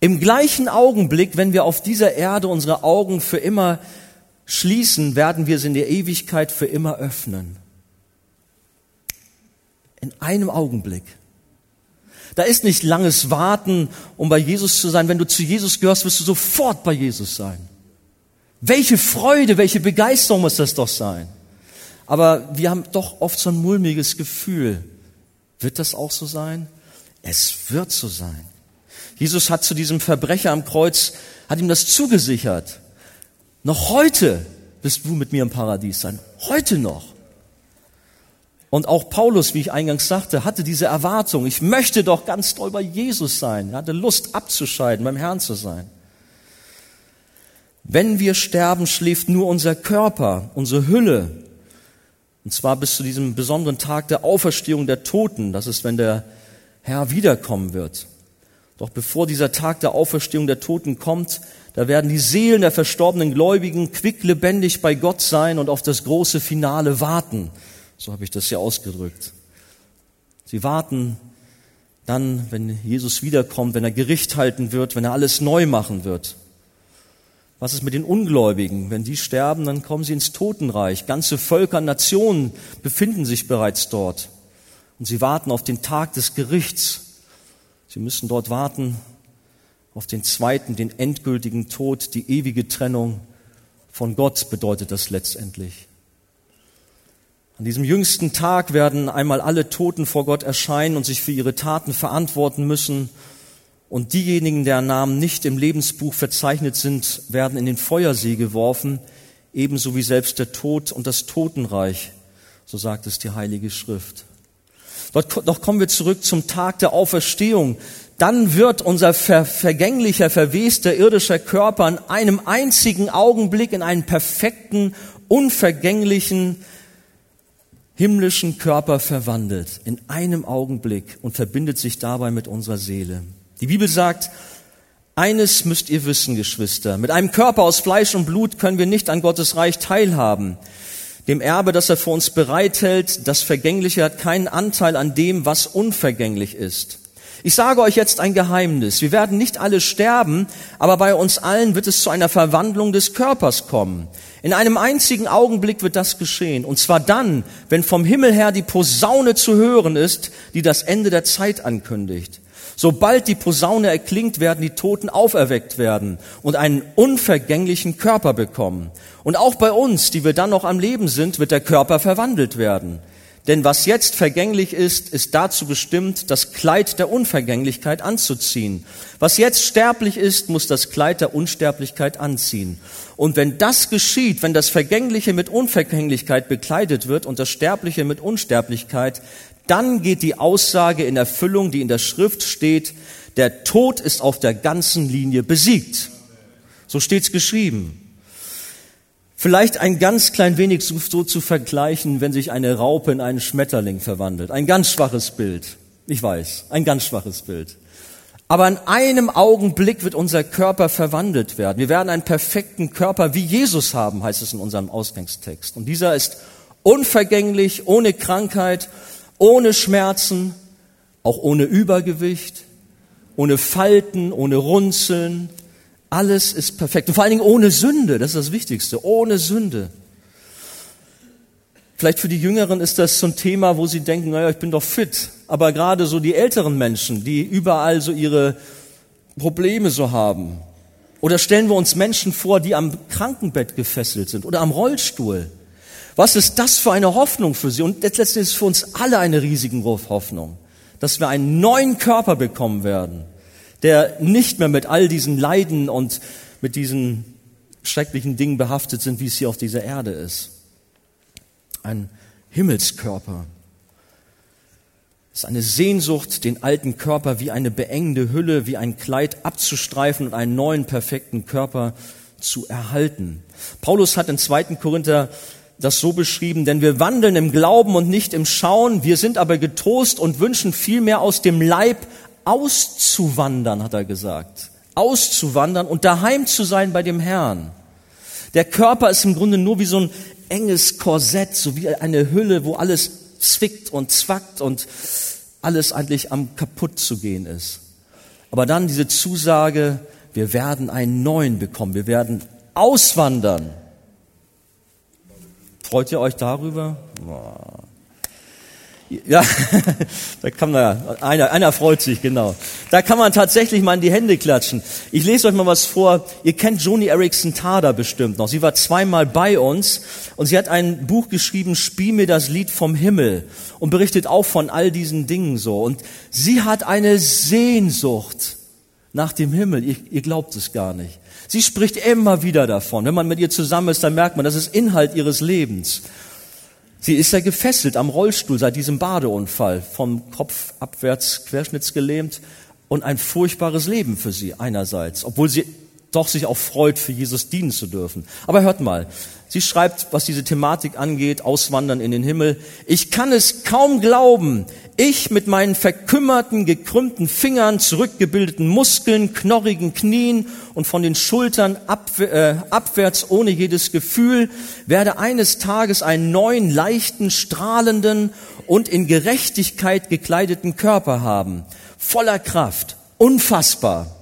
Im gleichen Augenblick, wenn wir auf dieser Erde unsere Augen für immer schließen, werden wir sie in der Ewigkeit für immer öffnen. In einem Augenblick. Da ist nicht langes Warten, um bei Jesus zu sein. Wenn du zu Jesus gehörst, wirst du sofort bei Jesus sein. Welche Freude, welche Begeisterung muss das doch sein. Aber wir haben doch oft so ein mulmiges Gefühl. Wird das auch so sein? Es wird so sein. Jesus hat zu diesem Verbrecher am Kreuz, hat ihm das zugesichert. Noch heute wirst du mit mir im Paradies sein. Heute noch. Und auch Paulus, wie ich eingangs sagte, hatte diese Erwartung. Ich möchte doch ganz doll bei Jesus sein. Er hatte Lust abzuscheiden, beim Herrn zu sein. Wenn wir sterben, schläft nur unser Körper, unsere Hülle. Und zwar bis zu diesem besonderen Tag der Auferstehung der Toten. Das ist, wenn der Herr wiederkommen wird. Doch bevor dieser Tag der Auferstehung der Toten kommt, da werden die Seelen der verstorbenen Gläubigen quicklebendig bei Gott sein und auf das große Finale warten. So habe ich das ja ausgedrückt. Sie warten dann, wenn Jesus wiederkommt, wenn er Gericht halten wird, wenn er alles neu machen wird. Was ist mit den Ungläubigen? Wenn die sterben, dann kommen sie ins Totenreich. Ganze Völker, Nationen befinden sich bereits dort. Und sie warten auf den Tag des Gerichts. Sie müssen dort warten auf den zweiten, den endgültigen Tod, die ewige Trennung von Gott bedeutet das letztendlich. An diesem jüngsten Tag werden einmal alle Toten vor Gott erscheinen und sich für ihre Taten verantworten müssen und diejenigen, deren Namen nicht im Lebensbuch verzeichnet sind, werden in den Feuersee geworfen, ebenso wie selbst der Tod und das Totenreich, so sagt es die Heilige Schrift. Doch kommen wir zurück zum Tag der Auferstehung. Dann wird unser ver vergänglicher, verwester irdischer Körper in einem einzigen Augenblick in einen perfekten, unvergänglichen, himmlischen Körper verwandelt. In einem Augenblick und verbindet sich dabei mit unserer Seele. Die Bibel sagt, eines müsst ihr wissen, Geschwister. Mit einem Körper aus Fleisch und Blut können wir nicht an Gottes Reich teilhaben. Dem Erbe, das er für uns bereithält, das Vergängliche hat keinen Anteil an dem, was unvergänglich ist. Ich sage euch jetzt ein Geheimnis. Wir werden nicht alle sterben, aber bei uns allen wird es zu einer Verwandlung des Körpers kommen. In einem einzigen Augenblick wird das geschehen. Und zwar dann, wenn vom Himmel her die Posaune zu hören ist, die das Ende der Zeit ankündigt. Sobald die Posaune erklingt, werden die Toten auferweckt werden und einen unvergänglichen Körper bekommen. Und auch bei uns, die wir dann noch am Leben sind, wird der Körper verwandelt werden. Denn was jetzt vergänglich ist, ist dazu bestimmt, das Kleid der Unvergänglichkeit anzuziehen. Was jetzt sterblich ist, muss das Kleid der Unsterblichkeit anziehen. Und wenn das geschieht, wenn das Vergängliche mit Unvergänglichkeit bekleidet wird und das Sterbliche mit Unsterblichkeit, dann geht die Aussage in Erfüllung, die in der Schrift steht, der Tod ist auf der ganzen Linie besiegt. So steht's geschrieben. Vielleicht ein ganz klein wenig so, zu vergleichen, wenn sich eine Raupe in einen Schmetterling verwandelt. Ein ganz schwaches Bild. Ich weiß, ein ganz schwaches Bild. Aber in einem Augenblick wird unser Körper verwandelt werden. Wir werden einen perfekten Körper wie Jesus haben, heißt es in unserem Ausgangstext. Und dieser ist unvergänglich, ohne Krankheit ohne Schmerzen, auch ohne Übergewicht, ohne Falten, ohne Runzeln. Alles ist perfekt. Und vor allen Dingen ohne Sünde, das ist das Wichtigste, ohne Sünde. Vielleicht für die Jüngeren ist das so ein Thema, wo sie denken, naja, ich bin doch fit. Aber gerade so die älteren Menschen, die überall so ihre Probleme so haben. Oder stellen wir uns Menschen vor, die am Krankenbett gefesselt sind oder am Rollstuhl. Was ist das für eine Hoffnung für sie? Und letztendlich ist es für uns alle eine riesige Hoffnung, dass wir einen neuen Körper bekommen werden, der nicht mehr mit all diesen Leiden und mit diesen schrecklichen Dingen behaftet sind, wie es hier auf dieser Erde ist ein Himmelskörper. Es ist eine Sehnsucht, den alten Körper wie eine beengende Hülle, wie ein Kleid abzustreifen und einen neuen perfekten Körper zu erhalten. Paulus hat in 2. Korinther das so beschrieben, denn wir wandeln im Glauben und nicht im Schauen, wir sind aber getrost und wünschen vielmehr aus dem Leib auszuwandern, hat er gesagt. Auszuwandern und daheim zu sein bei dem Herrn. Der Körper ist im Grunde nur wie so ein enges Korsett, so wie eine Hülle, wo alles zwickt und zwackt und alles eigentlich am kaputt zu gehen ist. Aber dann diese Zusage, wir werden einen neuen bekommen, wir werden auswandern. Freut ihr euch darüber? Ja, da kann man, einer, einer freut sich, genau. Da kann man tatsächlich mal in die Hände klatschen. Ich lese euch mal was vor. Ihr kennt Joni Erickson Tada bestimmt noch. Sie war zweimal bei uns und sie hat ein Buch geschrieben, Spiel mir das Lied vom Himmel und berichtet auch von all diesen Dingen so. Und sie hat eine Sehnsucht nach dem Himmel. Ihr, ihr glaubt es gar nicht. Sie spricht immer wieder davon. Wenn man mit ihr zusammen ist, dann merkt man, das ist Inhalt ihres Lebens. Sie ist ja gefesselt am Rollstuhl seit diesem Badeunfall, vom Kopf abwärts querschnittsgelähmt und ein furchtbares Leben für sie einerseits, obwohl sie doch sich auch freut, für Jesus dienen zu dürfen. Aber hört mal, sie schreibt, was diese Thematik angeht, Auswandern in den Himmel. Ich kann es kaum glauben. Ich mit meinen verkümmerten, gekrümmten Fingern, zurückgebildeten Muskeln, knorrigen Knien und von den Schultern äh, abwärts ohne jedes Gefühl werde eines Tages einen neuen, leichten, strahlenden und in Gerechtigkeit gekleideten Körper haben. Voller Kraft. Unfassbar.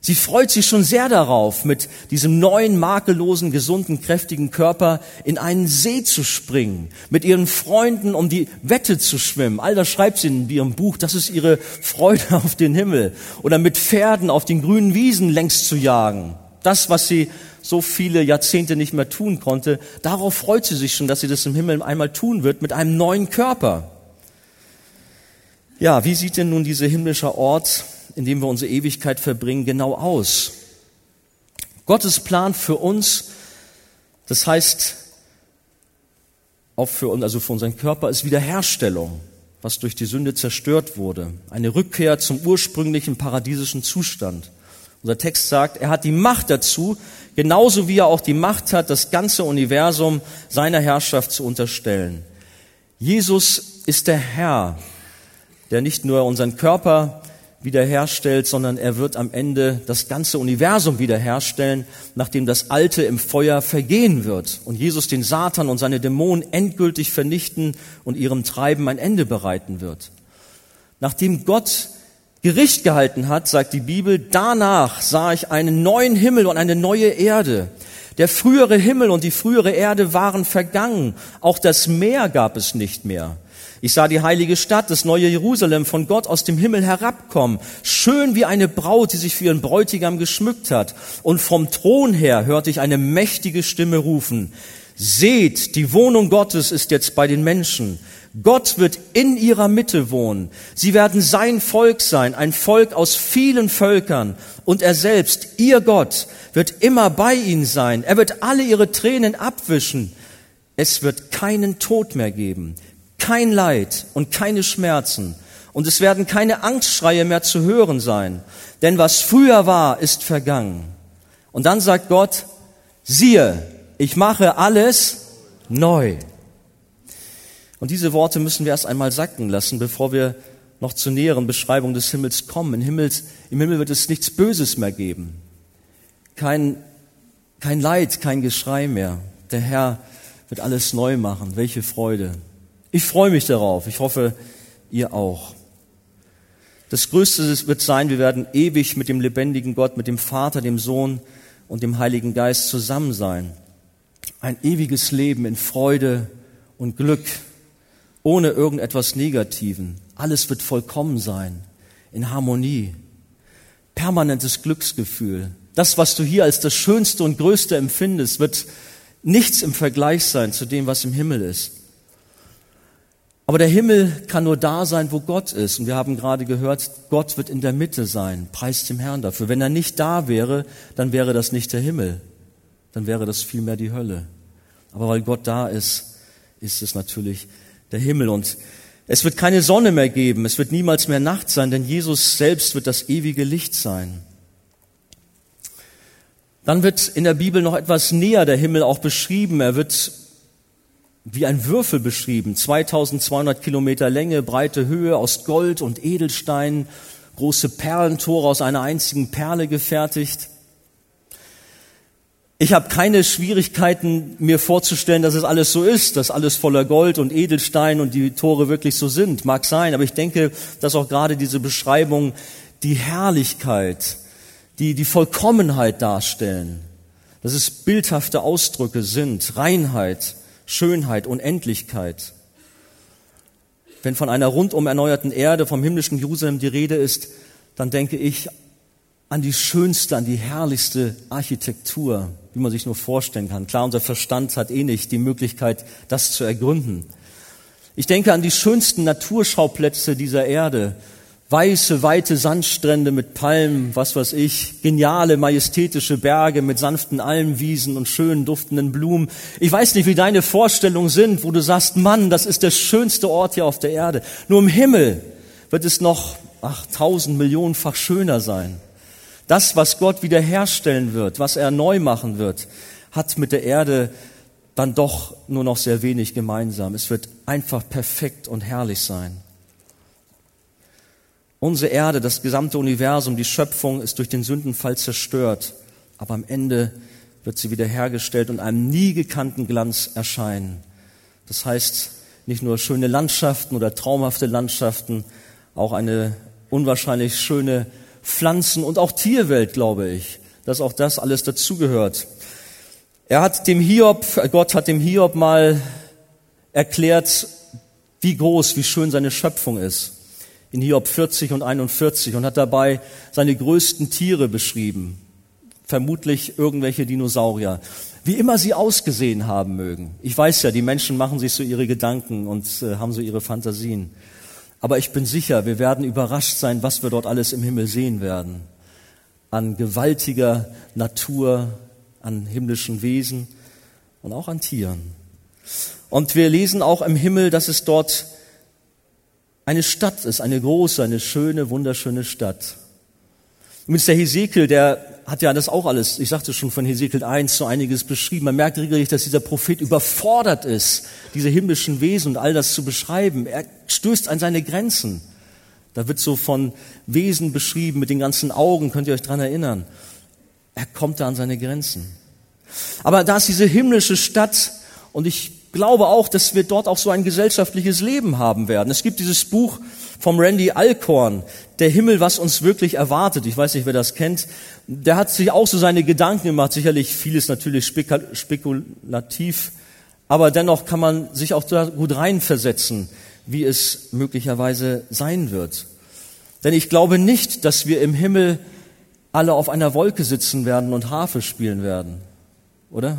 Sie freut sich schon sehr darauf, mit diesem neuen, makellosen, gesunden, kräftigen Körper in einen See zu springen, mit ihren Freunden um die Wette zu schwimmen. All das schreibt sie in ihrem Buch, das ist ihre Freude auf den Himmel. Oder mit Pferden auf den grünen Wiesen längs zu jagen. Das, was sie so viele Jahrzehnte nicht mehr tun konnte, darauf freut sie sich schon, dass sie das im Himmel einmal tun wird, mit einem neuen Körper. Ja, wie sieht denn nun dieser himmlische Ort in dem wir unsere Ewigkeit verbringen, genau aus. Gottes Plan für uns, das heißt, auch für uns, also für unseren Körper, ist Wiederherstellung, was durch die Sünde zerstört wurde. Eine Rückkehr zum ursprünglichen paradiesischen Zustand. Unser Text sagt, er hat die Macht dazu, genauso wie er auch die Macht hat, das ganze Universum seiner Herrschaft zu unterstellen. Jesus ist der Herr, der nicht nur unseren Körper wiederherstellt, sondern er wird am Ende das ganze Universum wiederherstellen, nachdem das Alte im Feuer vergehen wird und Jesus den Satan und seine Dämonen endgültig vernichten und ihrem Treiben ein Ende bereiten wird. Nachdem Gott Gericht gehalten hat, sagt die Bibel, danach sah ich einen neuen Himmel und eine neue Erde. Der frühere Himmel und die frühere Erde waren vergangen. Auch das Meer gab es nicht mehr. Ich sah die heilige Stadt, das neue Jerusalem, von Gott aus dem Himmel herabkommen, schön wie eine Braut, die sich für ihren Bräutigam geschmückt hat. Und vom Thron her hörte ich eine mächtige Stimme rufen, Seht, die Wohnung Gottes ist jetzt bei den Menschen. Gott wird in ihrer Mitte wohnen. Sie werden sein Volk sein, ein Volk aus vielen Völkern. Und er selbst, ihr Gott, wird immer bei ihnen sein. Er wird alle ihre Tränen abwischen. Es wird keinen Tod mehr geben kein Leid und keine Schmerzen und es werden keine Angstschreie mehr zu hören sein, denn was früher war, ist vergangen. Und dann sagt Gott, siehe, ich mache alles neu. Und diese Worte müssen wir erst einmal sacken lassen, bevor wir noch zur näheren Beschreibung des Himmels kommen. Im, Himmels, Im Himmel wird es nichts Böses mehr geben. Kein, kein Leid, kein Geschrei mehr. Der Herr wird alles neu machen. Welche Freude. Ich freue mich darauf. Ich hoffe, ihr auch. Das Größte wird sein, wir werden ewig mit dem lebendigen Gott, mit dem Vater, dem Sohn und dem Heiligen Geist zusammen sein. Ein ewiges Leben in Freude und Glück, ohne irgendetwas Negativen. Alles wird vollkommen sein, in Harmonie. Permanentes Glücksgefühl. Das, was du hier als das Schönste und Größte empfindest, wird nichts im Vergleich sein zu dem, was im Himmel ist. Aber der Himmel kann nur da sein, wo Gott ist. Und wir haben gerade gehört, Gott wird in der Mitte sein. Preis dem Herrn dafür. Wenn er nicht da wäre, dann wäre das nicht der Himmel. Dann wäre das vielmehr die Hölle. Aber weil Gott da ist, ist es natürlich der Himmel. Und es wird keine Sonne mehr geben. Es wird niemals mehr Nacht sein, denn Jesus selbst wird das ewige Licht sein. Dann wird in der Bibel noch etwas näher der Himmel auch beschrieben. Er wird wie ein Würfel beschrieben. 2200 Kilometer Länge, breite Höhe aus Gold und Edelstein, große Perlentore aus einer einzigen Perle gefertigt. Ich habe keine Schwierigkeiten, mir vorzustellen, dass es alles so ist, dass alles voller Gold und Edelstein und die Tore wirklich so sind. Mag sein, aber ich denke, dass auch gerade diese Beschreibung die Herrlichkeit, die die Vollkommenheit darstellen, dass es bildhafte Ausdrücke sind, Reinheit, Schönheit, Unendlichkeit. Wenn von einer rundum erneuerten Erde, vom himmlischen Jerusalem die Rede ist, dann denke ich an die schönste, an die herrlichste Architektur, wie man sich nur vorstellen kann. Klar, unser Verstand hat eh nicht die Möglichkeit, das zu ergründen. Ich denke an die schönsten Naturschauplätze dieser Erde, Weiße, weite Sandstrände mit Palmen, was weiß ich, geniale, majestätische Berge mit sanften Almwiesen und schönen duftenden Blumen. Ich weiß nicht, wie deine Vorstellungen sind, wo du sagst, Mann, das ist der schönste Ort hier auf der Erde. Nur im Himmel wird es noch, ach, tausend Millionenfach schöner sein. Das, was Gott wiederherstellen wird, was er neu machen wird, hat mit der Erde dann doch nur noch sehr wenig gemeinsam. Es wird einfach perfekt und herrlich sein. Unsere Erde, das gesamte Universum, die Schöpfung ist durch den Sündenfall zerstört, aber am Ende wird sie wiederhergestellt und einem nie gekannten Glanz erscheinen. Das heißt, nicht nur schöne Landschaften oder traumhafte Landschaften, auch eine unwahrscheinlich schöne Pflanzen- und auch Tierwelt, glaube ich, dass auch das alles dazugehört. Er hat dem Hiob, Gott hat dem Hiob mal erklärt, wie groß, wie schön seine Schöpfung ist in Hiob 40 und 41 und hat dabei seine größten Tiere beschrieben. Vermutlich irgendwelche Dinosaurier. Wie immer sie ausgesehen haben mögen. Ich weiß ja, die Menschen machen sich so ihre Gedanken und äh, haben so ihre Fantasien. Aber ich bin sicher, wir werden überrascht sein, was wir dort alles im Himmel sehen werden. An gewaltiger Natur, an himmlischen Wesen und auch an Tieren. Und wir lesen auch im Himmel, dass es dort eine Stadt ist, eine große, eine schöne, wunderschöne Stadt. Übrigens der Hesekiel, der hat ja das auch alles, ich sagte schon von Hesekiel 1 so einiges beschrieben. Man merkt regelrecht, dass dieser Prophet überfordert ist, diese himmlischen Wesen und all das zu beschreiben. Er stößt an seine Grenzen. Da wird so von Wesen beschrieben mit den ganzen Augen, könnt ihr euch dran erinnern. Er kommt da an seine Grenzen. Aber da ist diese himmlische Stadt und ich glaube auch, dass wir dort auch so ein gesellschaftliches Leben haben werden. Es gibt dieses Buch vom Randy Alcorn, Der Himmel, was uns wirklich erwartet. Ich weiß nicht, wer das kennt. Der hat sich auch so seine Gedanken gemacht. Sicherlich vieles natürlich spekulativ, aber dennoch kann man sich auch da gut reinversetzen, wie es möglicherweise sein wird. Denn ich glaube nicht, dass wir im Himmel alle auf einer Wolke sitzen werden und Harfe spielen werden. Oder?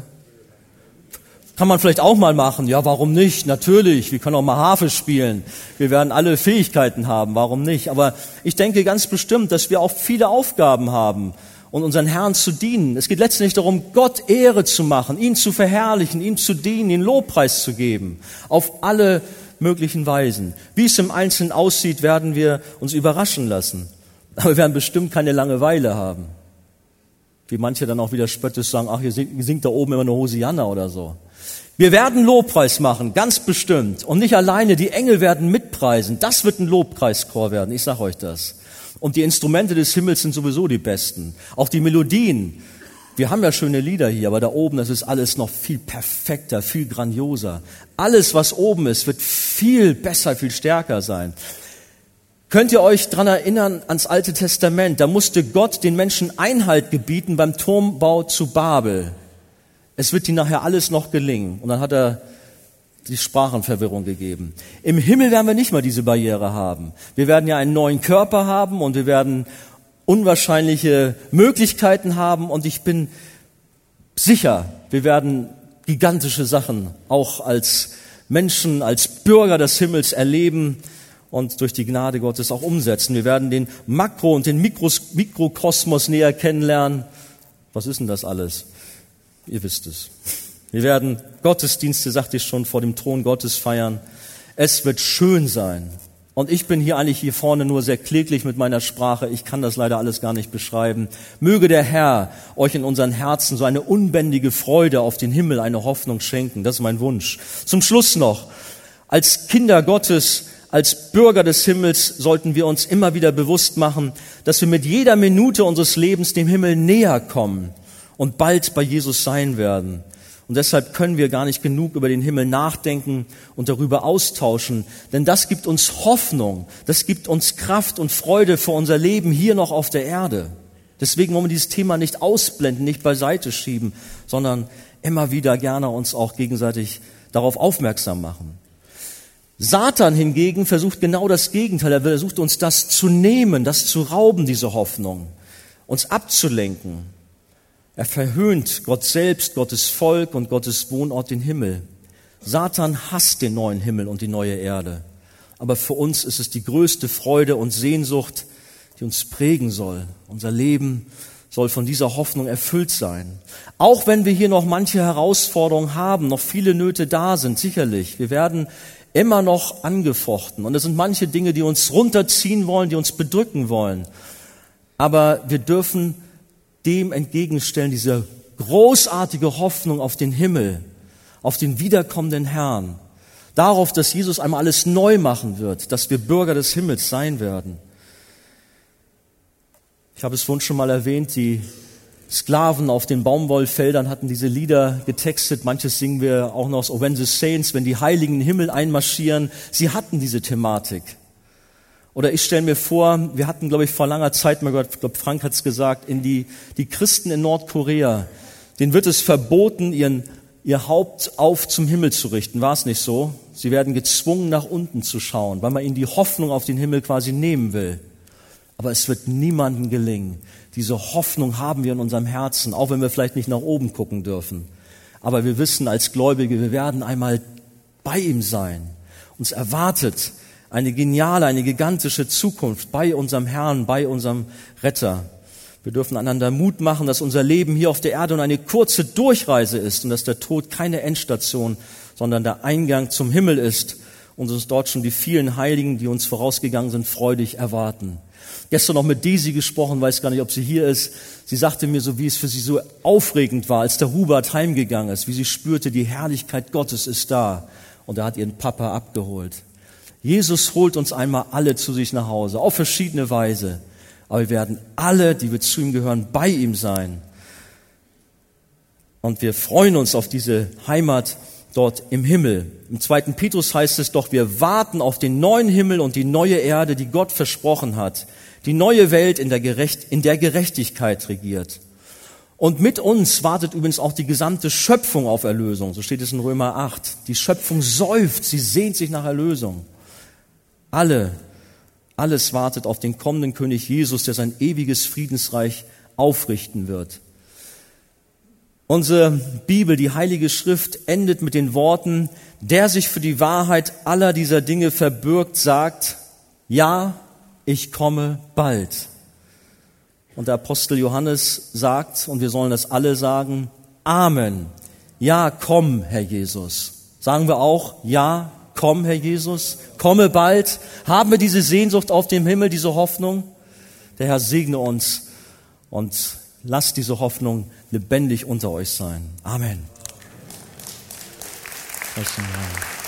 Kann man vielleicht auch mal machen. Ja, warum nicht? Natürlich, wir können auch mal Harfe spielen. Wir werden alle Fähigkeiten haben, warum nicht? Aber ich denke ganz bestimmt, dass wir auch viele Aufgaben haben und unseren Herrn zu dienen. Es geht letztendlich darum, Gott Ehre zu machen, ihn zu verherrlichen, ihm zu dienen, ihn Lobpreis zu geben. Auf alle möglichen Weisen. Wie es im Einzelnen aussieht, werden wir uns überraschen lassen. Aber wir werden bestimmt keine Langeweile haben. Wie manche dann auch wieder spöttisch sagen, ach, ihr singt da oben immer eine Hosianna oder so. Wir werden Lobpreis machen, ganz bestimmt. Und nicht alleine, die Engel werden mitpreisen. Das wird ein Lobpreischor werden, ich sage euch das. Und die Instrumente des Himmels sind sowieso die besten. Auch die Melodien. Wir haben ja schöne Lieder hier, aber da oben, das ist alles noch viel perfekter, viel grandioser. Alles, was oben ist, wird viel besser, viel stärker sein. Könnt ihr euch dran erinnern ans Alte Testament? Da musste Gott den Menschen Einhalt gebieten beim Turmbau zu Babel. Es wird ihnen nachher alles noch gelingen. Und dann hat er die Sprachenverwirrung gegeben. Im Himmel werden wir nicht mal diese Barriere haben. Wir werden ja einen neuen Körper haben und wir werden unwahrscheinliche Möglichkeiten haben und ich bin sicher, wir werden gigantische Sachen auch als Menschen, als Bürger des Himmels erleben und durch die Gnade Gottes auch umsetzen. Wir werden den Makro- und den Mikros Mikrokosmos näher kennenlernen. Was ist denn das alles? Ihr wisst es. Wir werden Gottesdienste, sagte ich schon, vor dem Thron Gottes feiern. Es wird schön sein. Und ich bin hier eigentlich hier vorne nur sehr kläglich mit meiner Sprache. Ich kann das leider alles gar nicht beschreiben. Möge der Herr euch in unseren Herzen so eine unbändige Freude auf den Himmel, eine Hoffnung schenken. Das ist mein Wunsch. Zum Schluss noch. Als Kinder Gottes, als Bürger des Himmels sollten wir uns immer wieder bewusst machen, dass wir mit jeder Minute unseres Lebens dem Himmel näher kommen und bald bei Jesus sein werden. Und deshalb können wir gar nicht genug über den Himmel nachdenken und darüber austauschen, denn das gibt uns Hoffnung, das gibt uns Kraft und Freude für unser Leben hier noch auf der Erde. Deswegen wollen wir dieses Thema nicht ausblenden, nicht beiseite schieben, sondern immer wieder gerne uns auch gegenseitig darauf aufmerksam machen. Satan hingegen versucht genau das Gegenteil. Er versucht uns das zu nehmen, das zu rauben, diese Hoffnung, uns abzulenken. Er verhöhnt Gott selbst, Gottes Volk und Gottes Wohnort, den Himmel. Satan hasst den neuen Himmel und die neue Erde. Aber für uns ist es die größte Freude und Sehnsucht, die uns prägen soll. Unser Leben soll von dieser Hoffnung erfüllt sein. Auch wenn wir hier noch manche Herausforderungen haben, noch viele Nöte da sind, sicherlich. Wir werden immer noch angefochten. Und es sind manche Dinge, die uns runterziehen wollen, die uns bedrücken wollen. Aber wir dürfen dem entgegenstellen, diese großartige Hoffnung auf den Himmel, auf den wiederkommenden Herrn, darauf, dass Jesus einmal alles neu machen wird, dass wir Bürger des Himmels sein werden. Ich habe es vorhin schon mal erwähnt, die Sklaven auf den Baumwollfeldern hatten diese Lieder getextet. Manches singen wir auch noch aus When the Saints, wenn die Heiligen in den Himmel einmarschieren. Sie hatten diese Thematik. Oder ich stelle mir vor, wir hatten, glaube ich, vor langer Zeit mal gehört, ich glaube, Frank hat es gesagt, in die, die Christen in Nordkorea, denen wird es verboten, ihren, ihr Haupt auf zum Himmel zu richten. War es nicht so? Sie werden gezwungen, nach unten zu schauen, weil man ihnen die Hoffnung auf den Himmel quasi nehmen will. Aber es wird niemandem gelingen. Diese Hoffnung haben wir in unserem Herzen, auch wenn wir vielleicht nicht nach oben gucken dürfen. Aber wir wissen als Gläubige, wir werden einmal bei ihm sein. Uns erwartet eine geniale, eine gigantische Zukunft bei unserem Herrn, bei unserem Retter. Wir dürfen einander Mut machen, dass unser Leben hier auf der Erde nur eine kurze Durchreise ist und dass der Tod keine Endstation, sondern der Eingang zum Himmel ist und uns dort schon die vielen Heiligen, die uns vorausgegangen sind, freudig erwarten. Gestern noch mit Daisy gesprochen, weiß gar nicht, ob sie hier ist. Sie sagte mir so, wie es für sie so aufregend war, als der Hubert heimgegangen ist, wie sie spürte, die Herrlichkeit Gottes ist da. Und er hat ihren Papa abgeholt. Jesus holt uns einmal alle zu sich nach Hause, auf verschiedene Weise. Aber wir werden alle, die wir zu ihm gehören, bei ihm sein. Und wir freuen uns auf diese Heimat dort im Himmel. Im zweiten Petrus heißt es doch, wir warten auf den neuen Himmel und die neue Erde, die Gott versprochen hat. Die neue Welt, in der, Gerecht, in der Gerechtigkeit regiert. Und mit uns wartet übrigens auch die gesamte Schöpfung auf Erlösung. So steht es in Römer 8. Die Schöpfung säuft, sie sehnt sich nach Erlösung. Alle, alles wartet auf den kommenden König Jesus, der sein ewiges Friedensreich aufrichten wird. Unsere Bibel, die Heilige Schrift, endet mit den Worten, der sich für die Wahrheit aller dieser Dinge verbirgt, sagt, ja, ich komme bald. Und der Apostel Johannes sagt, und wir sollen das alle sagen, Amen. Ja, komm, Herr Jesus. Sagen wir auch, ja, Komm, Herr Jesus, komme bald. Haben wir diese Sehnsucht auf dem Himmel, diese Hoffnung? Der Herr segne uns und lasst diese Hoffnung lebendig unter euch sein. Amen. Amen.